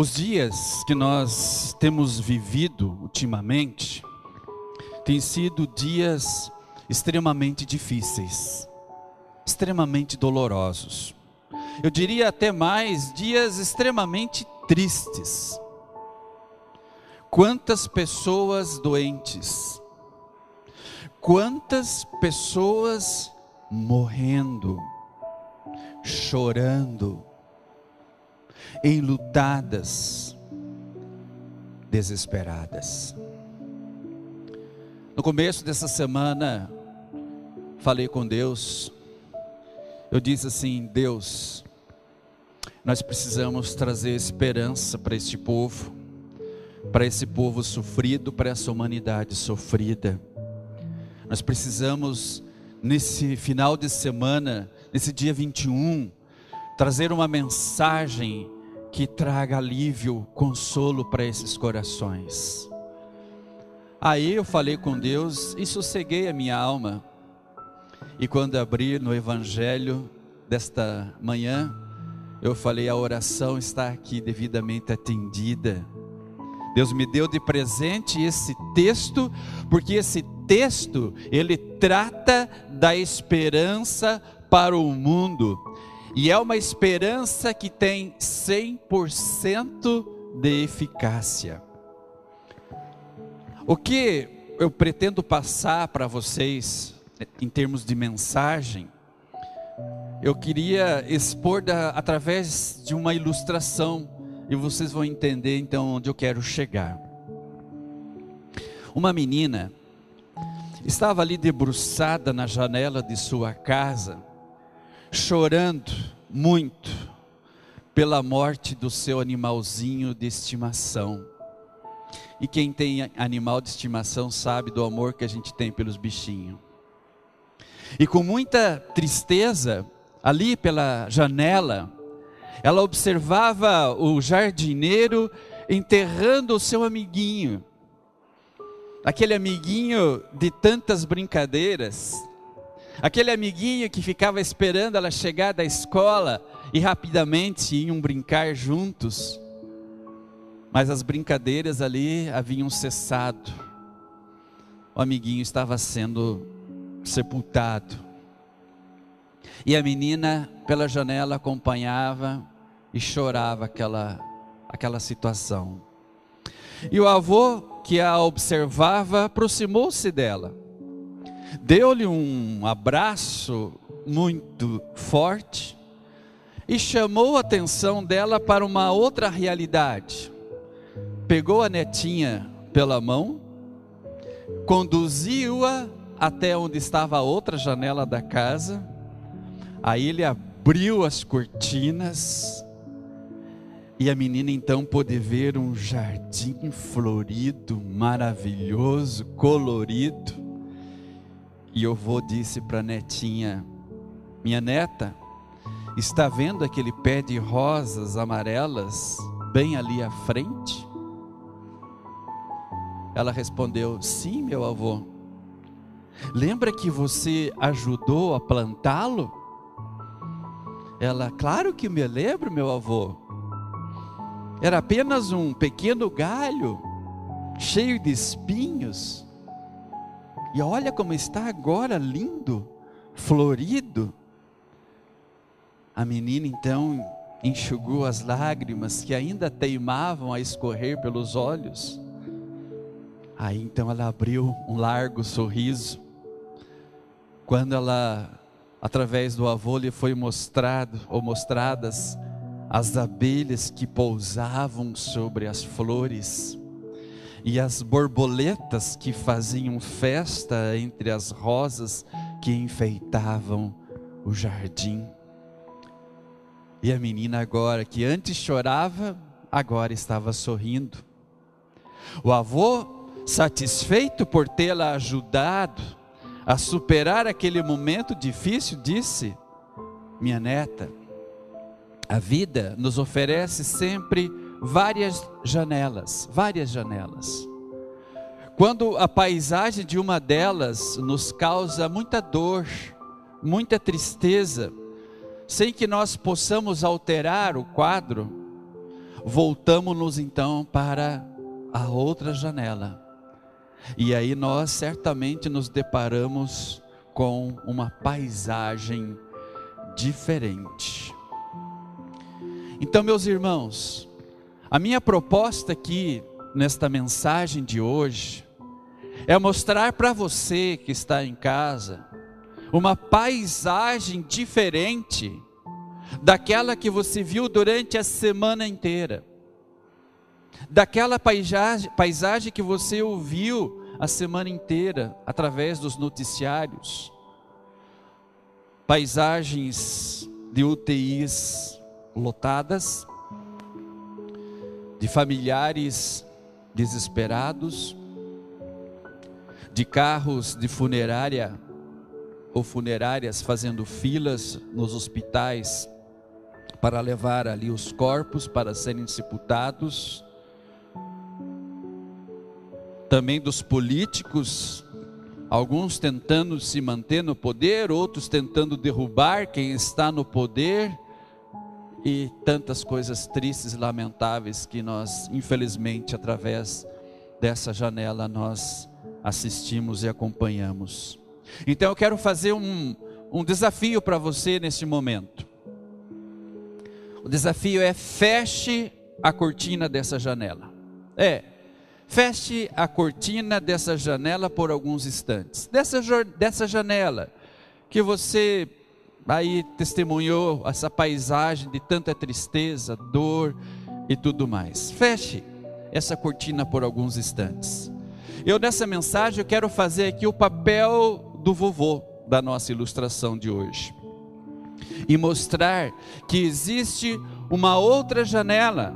Os dias que nós temos vivido ultimamente têm sido dias extremamente difíceis, extremamente dolorosos. Eu diria até mais, dias extremamente tristes. Quantas pessoas doentes, quantas pessoas morrendo, chorando, enlutadas, desesperadas. No começo dessa semana, falei com Deus, eu disse assim: Deus, nós precisamos trazer esperança para este povo, para esse povo sofrido, para essa humanidade sofrida. Nós precisamos, nesse final de semana, nesse dia 21, trazer uma mensagem que traga alívio, consolo para esses corações. Aí eu falei com Deus e sosseguei a minha alma. E quando abri no Evangelho desta manhã, eu falei: a oração está aqui devidamente atendida. Deus me deu de presente esse texto, porque esse texto ele trata da esperança para o mundo. E é uma esperança que tem 100% de eficácia. O que eu pretendo passar para vocês em termos de mensagem, eu queria expor da, através de uma ilustração e vocês vão entender então onde eu quero chegar. Uma menina estava ali debruçada na janela de sua casa chorando muito pela morte do seu animalzinho de estimação. E quem tem animal de estimação sabe do amor que a gente tem pelos bichinhos. E com muita tristeza, ali pela janela, ela observava o jardineiro enterrando o seu amiguinho. Aquele amiguinho de tantas brincadeiras, Aquele amiguinho que ficava esperando ela chegar da escola e rapidamente iam brincar juntos. Mas as brincadeiras ali haviam cessado. O amiguinho estava sendo sepultado. E a menina, pela janela, acompanhava e chorava aquela, aquela situação. E o avô, que a observava, aproximou-se dela deu-lhe um abraço muito forte e chamou a atenção dela para uma outra realidade. Pegou a netinha pela mão, conduziu-a até onde estava a outra janela da casa, aí ele abriu as cortinas, e a menina então pôde ver um jardim florido, maravilhoso, colorido. E o vô disse para a netinha: Minha neta, está vendo aquele pé de rosas amarelas bem ali à frente? Ela respondeu: Sim, meu avô. Lembra que você ajudou a plantá-lo? Ela, claro que me lembro, meu avô. Era apenas um pequeno galho, cheio de espinhos. E olha como está agora lindo, florido. A menina então enxugou as lágrimas que ainda teimavam a escorrer pelos olhos. Aí então ela abriu um largo sorriso. Quando ela, através do avô, lhe foi mostrado ou mostradas as abelhas que pousavam sobre as flores e as borboletas que faziam festa entre as rosas que enfeitavam o jardim. E a menina agora, que antes chorava, agora estava sorrindo. O avô, satisfeito por tê-la ajudado a superar aquele momento difícil, disse: Minha neta, a vida nos oferece sempre várias janelas, várias janelas. Quando a paisagem de uma delas nos causa muita dor, muita tristeza, sem que nós possamos alterar o quadro, voltamos-nos então para a outra janela. E aí nós certamente nos deparamos com uma paisagem diferente. Então, meus irmãos, a minha proposta aqui nesta mensagem de hoje é mostrar para você que está em casa uma paisagem diferente daquela que você viu durante a semana inteira, daquela paisagem, paisagem que você ouviu a semana inteira através dos noticiários, paisagens de UTIs lotadas, de familiares desesperados, de carros de funerária ou funerárias fazendo filas nos hospitais para levar ali os corpos para serem sepultados. Também dos políticos, alguns tentando se manter no poder, outros tentando derrubar quem está no poder, e tantas coisas tristes e lamentáveis que nós, infelizmente, através dessa janela, nós assistimos e acompanhamos. Então eu quero fazer um, um desafio para você neste momento. O desafio é feche a cortina dessa janela. É, feche a cortina dessa janela por alguns instantes. Dessa, dessa janela que você aí testemunhou essa paisagem de tanta tristeza, dor e tudo mais. Feche essa cortina por alguns instantes. Eu nessa mensagem eu quero fazer aqui o papel do vovô da nossa ilustração de hoje. E mostrar que existe uma outra janela,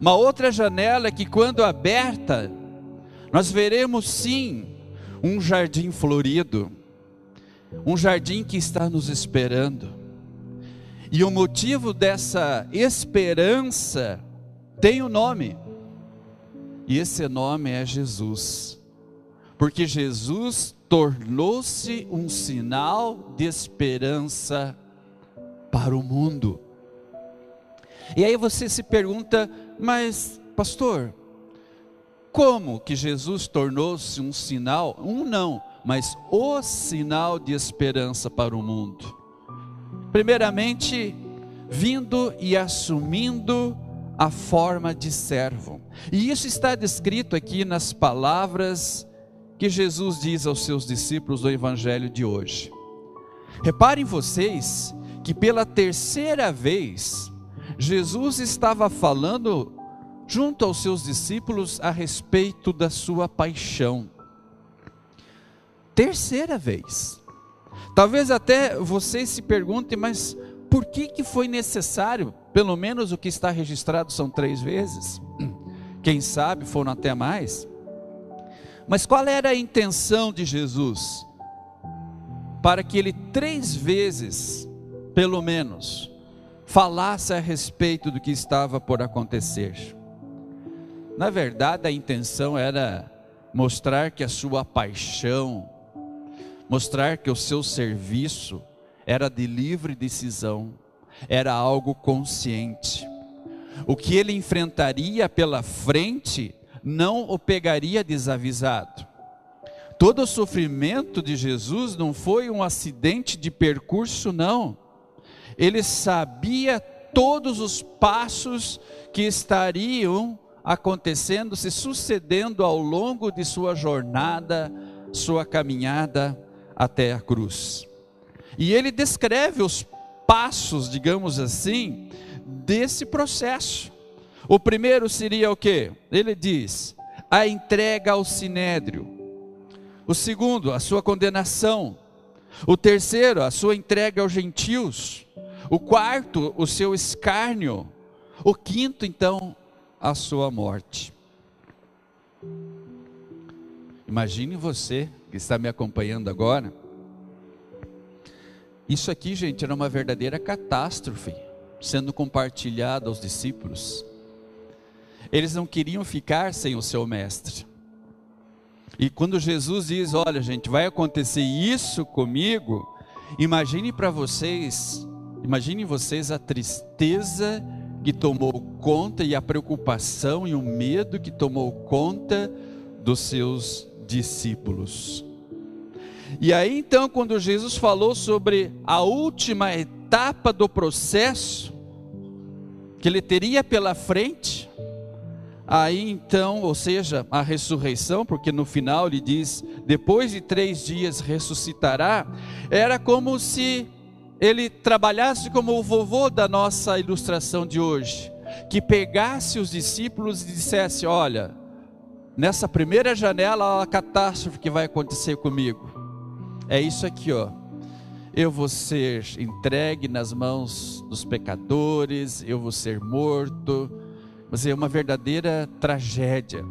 uma outra janela que, quando aberta, nós veremos sim um jardim florido, um jardim que está nos esperando. E o motivo dessa esperança tem o um nome, e esse nome é Jesus, porque Jesus tornou-se um sinal de esperança para o mundo. E aí você se pergunta, mas pastor, como que Jesus tornou-se um sinal? Um não, mas o sinal de esperança para o mundo. Primeiramente, vindo e assumindo a forma de servo. E isso está descrito aqui nas palavras que Jesus diz aos seus discípulos do evangelho de hoje. Reparem vocês que pela terceira vez Jesus estava falando junto aos seus discípulos a respeito da sua paixão. Terceira vez. Talvez até vocês se perguntem, mas por que, que foi necessário? Pelo menos o que está registrado são três vezes. Quem sabe foram até mais. Mas qual era a intenção de Jesus? Para que ele três vezes, pelo menos, falasse a respeito do que estava por acontecer. Na verdade, a intenção era mostrar que a sua paixão, mostrar que o seu serviço era de livre decisão, era algo consciente. O que ele enfrentaria pela frente não o pegaria desavisado. Todo o sofrimento de Jesus não foi um acidente de percurso, não. Ele sabia todos os passos que estariam acontecendo, se sucedendo ao longo de sua jornada, sua caminhada até a cruz. E ele descreve os passos, digamos assim, desse processo. O primeiro seria o que? Ele diz: a entrega ao sinédrio. O segundo, a sua condenação. O terceiro, a sua entrega aos gentios. O quarto, o seu escárnio. O quinto, então, a sua morte. Imagine você que está me acompanhando agora. Isso aqui, gente, era uma verdadeira catástrofe sendo compartilhada aos discípulos. Eles não queriam ficar sem o seu mestre. E quando Jesus diz: Olha, gente, vai acontecer isso comigo, imagine para vocês, imagine vocês a tristeza que tomou conta e a preocupação e o medo que tomou conta dos seus discípulos. E aí então, quando Jesus falou sobre a última etapa do processo que ele teria pela frente, aí então, ou seja, a ressurreição, porque no final ele diz: depois de três dias ressuscitará, era como se ele trabalhasse como o vovô da nossa ilustração de hoje, que pegasse os discípulos e dissesse: Olha, nessa primeira janela, a catástrofe que vai acontecer comigo. É isso aqui, ó. Eu vou ser entregue nas mãos dos pecadores, eu vou ser morto, mas é uma verdadeira tragédia.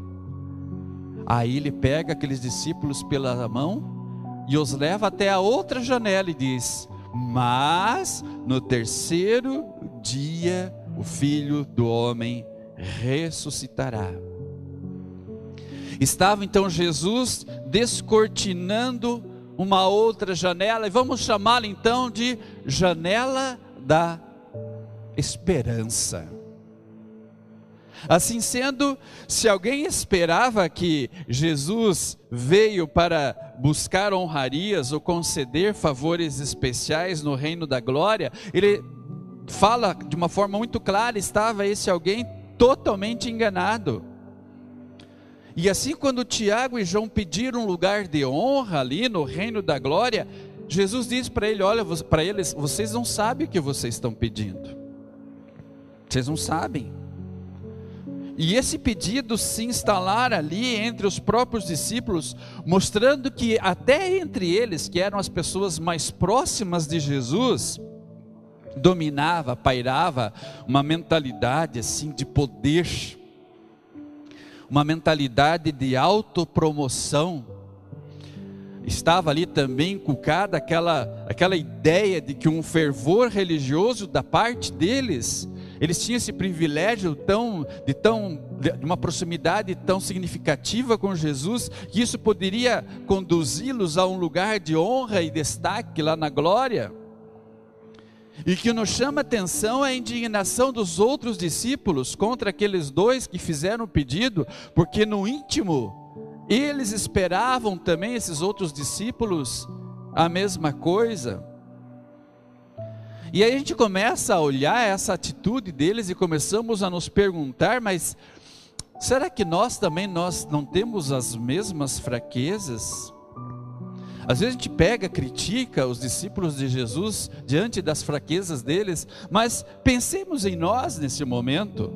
Aí ele pega aqueles discípulos pela mão e os leva até a outra janela e diz: mas no terceiro dia o filho do homem ressuscitará. Estava então Jesus descortinando uma outra janela, e vamos chamá-la então de janela da esperança. Assim sendo, se alguém esperava que Jesus veio para buscar honrarias ou conceder favores especiais no reino da glória, ele fala de uma forma muito clara: estava esse alguém totalmente enganado. E assim, quando Tiago e João pediram um lugar de honra ali no reino da glória, Jesus diz para ele: Olha, para eles, vocês não sabem o que vocês estão pedindo. Vocês não sabem. E esse pedido se instalar ali entre os próprios discípulos, mostrando que até entre eles, que eram as pessoas mais próximas de Jesus, dominava, pairava uma mentalidade assim de poder, uma mentalidade de autopromoção. Estava ali também inculcada aquela, aquela ideia de que um fervor religioso da parte deles eles tinham esse privilégio tão, de, tão, de uma proximidade tão significativa com Jesus, que isso poderia conduzi-los a um lugar de honra e destaque lá na glória. E que nos chama atenção é a indignação dos outros discípulos contra aqueles dois que fizeram o pedido, porque no íntimo eles esperavam também, esses outros discípulos, a mesma coisa. E aí a gente começa a olhar essa atitude deles e começamos a nos perguntar, mas será que nós também nós não temos as mesmas fraquezas? Às vezes a gente pega, critica os discípulos de Jesus diante das fraquezas deles, mas pensemos em nós nesse momento.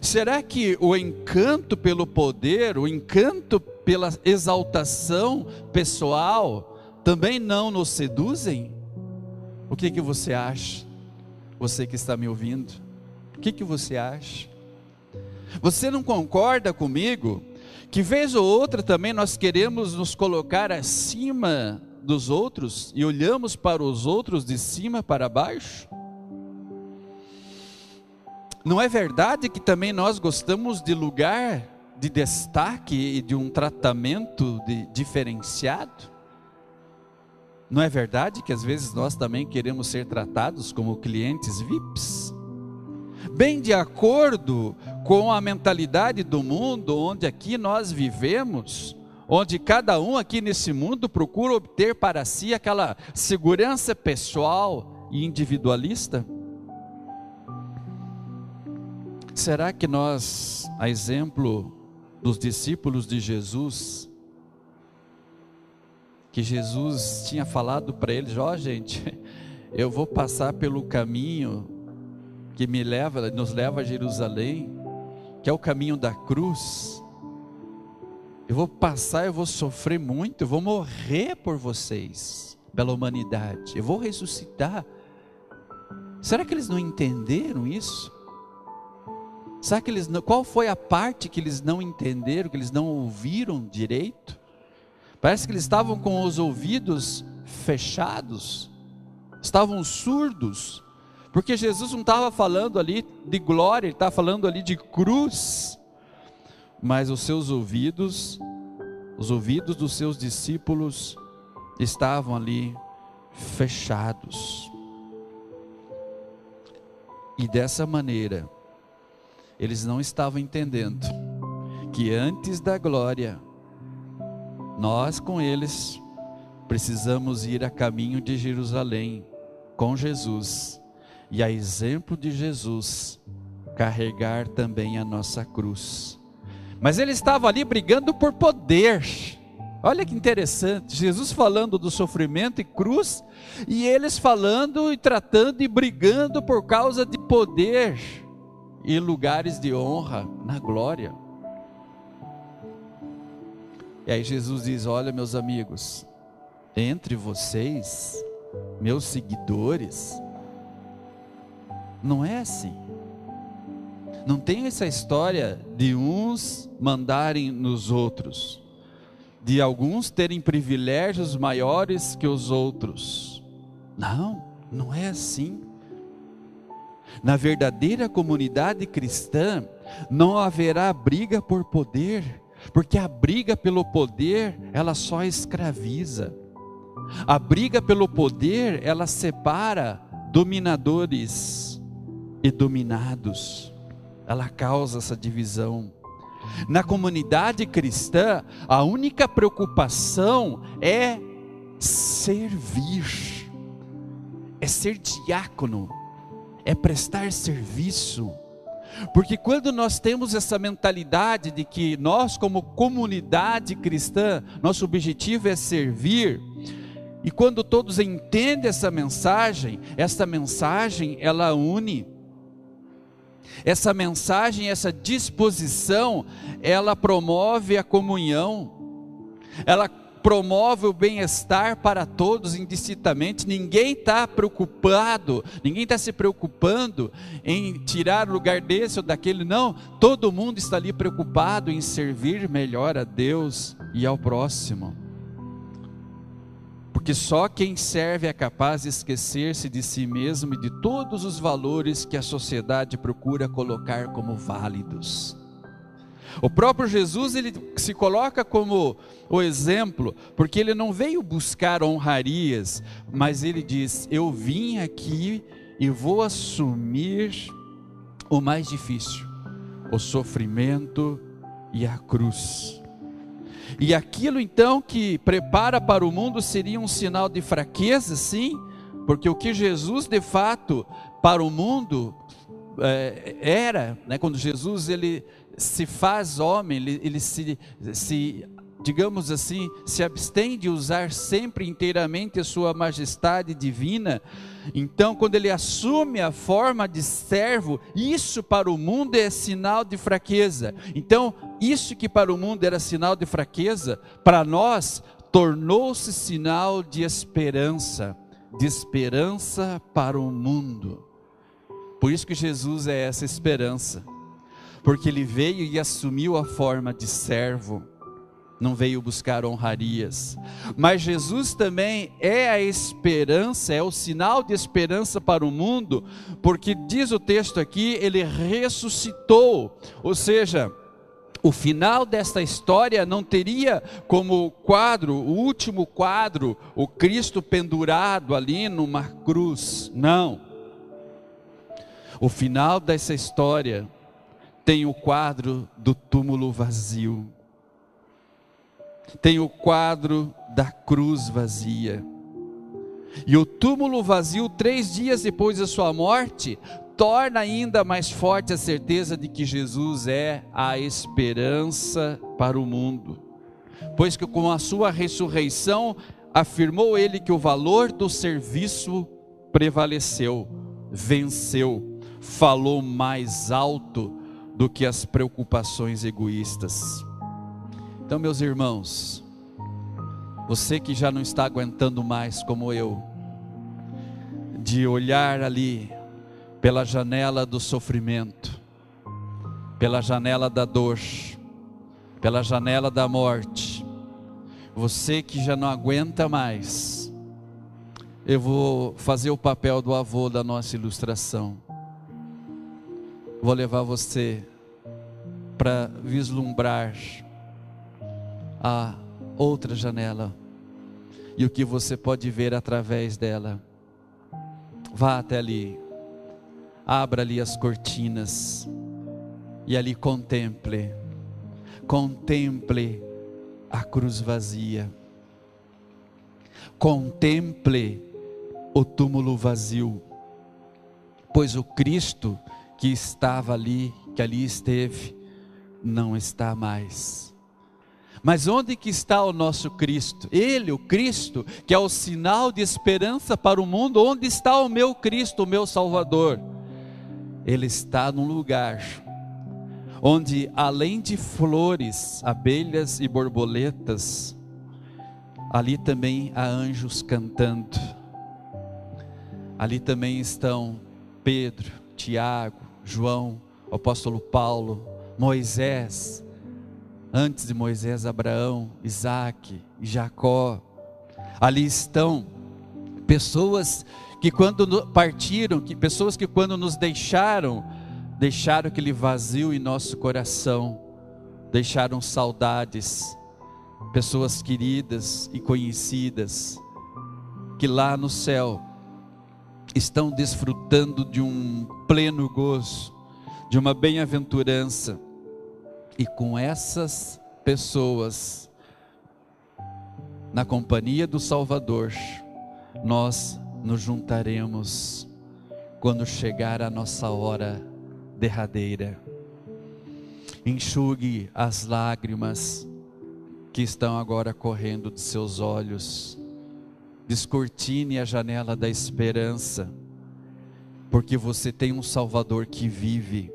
Será que o encanto pelo poder, o encanto pela exaltação pessoal, também não nos seduzem? O que que você acha? Você que está me ouvindo, o que que você acha? Você não concorda comigo que vez ou outra também nós queremos nos colocar acima dos outros e olhamos para os outros de cima para baixo? Não é verdade que também nós gostamos de lugar de destaque e de um tratamento de diferenciado? Não é verdade que às vezes nós também queremos ser tratados como clientes VIPs? Bem de acordo com a mentalidade do mundo onde aqui nós vivemos, onde cada um aqui nesse mundo procura obter para si aquela segurança pessoal e individualista? Será que nós, a exemplo dos discípulos de Jesus, que Jesus tinha falado para eles: Ó, oh, gente, eu vou passar pelo caminho que me leva, nos leva a Jerusalém, que é o caminho da cruz. Eu vou passar, eu vou sofrer muito, eu vou morrer por vocês, pela humanidade. Eu vou ressuscitar. Será que eles não entenderam isso? Será que eles não, qual foi a parte que eles não entenderam, que eles não ouviram direito? Parece que eles estavam com os ouvidos fechados, estavam surdos, porque Jesus não estava falando ali de glória, ele estava falando ali de cruz, mas os seus ouvidos, os ouvidos dos seus discípulos estavam ali fechados. E dessa maneira, eles não estavam entendendo que antes da glória, nós com eles precisamos ir a caminho de Jerusalém com Jesus e a exemplo de Jesus carregar também a nossa cruz. Mas ele estava ali brigando por poder. Olha que interessante, Jesus falando do sofrimento e cruz, e eles falando e tratando e brigando por causa de poder e lugares de honra na glória. E aí Jesus diz: Olha, meus amigos, entre vocês, meus seguidores, não é assim. Não tem essa história de uns mandarem nos outros, de alguns terem privilégios maiores que os outros. Não, não é assim. Na verdadeira comunidade cristã, não haverá briga por poder, porque a briga pelo poder, ela só escraviza. A briga pelo poder, ela separa dominadores e dominados. Ela causa essa divisão. Na comunidade cristã, a única preocupação é servir, é ser diácono, é prestar serviço. Porque quando nós temos essa mentalidade de que nós, como comunidade cristã, nosso objetivo é servir, e quando todos entendem essa mensagem, essa mensagem ela une. Essa mensagem, essa disposição, ela promove a comunhão. Ela promove o bem-estar para todos indistintamente. Ninguém está preocupado, ninguém está se preocupando em tirar o lugar desse ou daquele, não. Todo mundo está ali preocupado em servir melhor a Deus e ao próximo. Porque só quem serve é capaz de esquecer-se de si mesmo e de todos os valores que a sociedade procura colocar como válidos. O próprio Jesus ele se coloca como o exemplo, porque ele não veio buscar honrarias, mas ele diz: Eu vim aqui e vou assumir o mais difícil, o sofrimento e a cruz. E aquilo então que prepara para o mundo seria um sinal de fraqueza, sim, porque o que Jesus de fato para o mundo é, era, né, quando Jesus ele se faz homem, ele, ele se, se, digamos assim, se abstém de usar sempre inteiramente a sua majestade divina. Então, quando ele assume a forma de servo, isso para o mundo é sinal de fraqueza. Então, isso que para o mundo era sinal de fraqueza, para nós tornou-se sinal de esperança, de esperança para o mundo. Por isso que Jesus é essa esperança porque ele veio e assumiu a forma de servo, não veio buscar honrarias. Mas Jesus também é a esperança, é o sinal de esperança para o mundo, porque diz o texto aqui, ele ressuscitou, ou seja, o final desta história não teria como quadro, o último quadro, o Cristo pendurado ali numa cruz. Não. O final dessa história tem o quadro do túmulo vazio, tem o quadro da cruz vazia. E o túmulo vazio, três dias depois da sua morte, torna ainda mais forte a certeza de que Jesus é a esperança para o mundo. Pois que com a sua ressurreição, afirmou ele que o valor do serviço prevaleceu, venceu, falou mais alto do que as preocupações egoístas. Então, meus irmãos, você que já não está aguentando mais, como eu, de olhar ali pela janela do sofrimento, pela janela da dor, pela janela da morte, você que já não aguenta mais, eu vou fazer o papel do avô da nossa ilustração. Vou levar você para vislumbrar a outra janela e o que você pode ver através dela. Vá até ali, abra ali as cortinas e ali contemple, contemple a cruz vazia, contemple o túmulo vazio, pois o Cristo que estava ali, que ali esteve, não está mais. Mas onde que está o nosso Cristo? Ele, o Cristo, que é o sinal de esperança para o mundo, onde está o meu Cristo, o meu Salvador? Ele está num lugar onde além de flores, abelhas e borboletas, ali também há anjos cantando. Ali também estão Pedro, Tiago, João, o apóstolo Paulo, Moisés, antes de Moisés, Abraão, Isaac e Jacó. Ali estão pessoas que quando partiram, que pessoas que quando nos deixaram, deixaram aquele vazio em nosso coração, deixaram saudades, pessoas queridas e conhecidas, que lá no céu estão desfrutando de um pleno gozo, de uma bem-aventurança, e com essas pessoas, na companhia do Salvador, nós nos juntaremos quando chegar a nossa hora derradeira. Enxugue as lágrimas que estão agora correndo de seus olhos. Descortine a janela da esperança, porque você tem um Salvador que vive.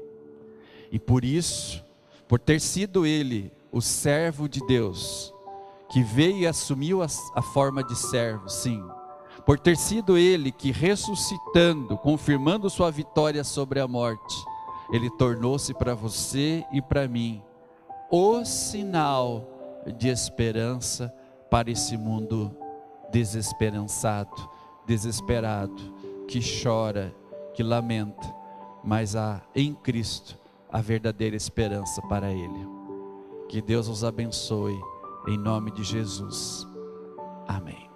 E por isso, por ter sido ele o servo de Deus, que veio e assumiu a, a forma de servo, sim, por ter sido ele que ressuscitando, confirmando sua vitória sobre a morte, ele tornou-se para você e para mim o sinal de esperança para esse mundo desesperançado, desesperado, que chora, que lamenta, mas há em Cristo a verdadeira esperança para ele. Que Deus os abençoe, em nome de Jesus. Amém.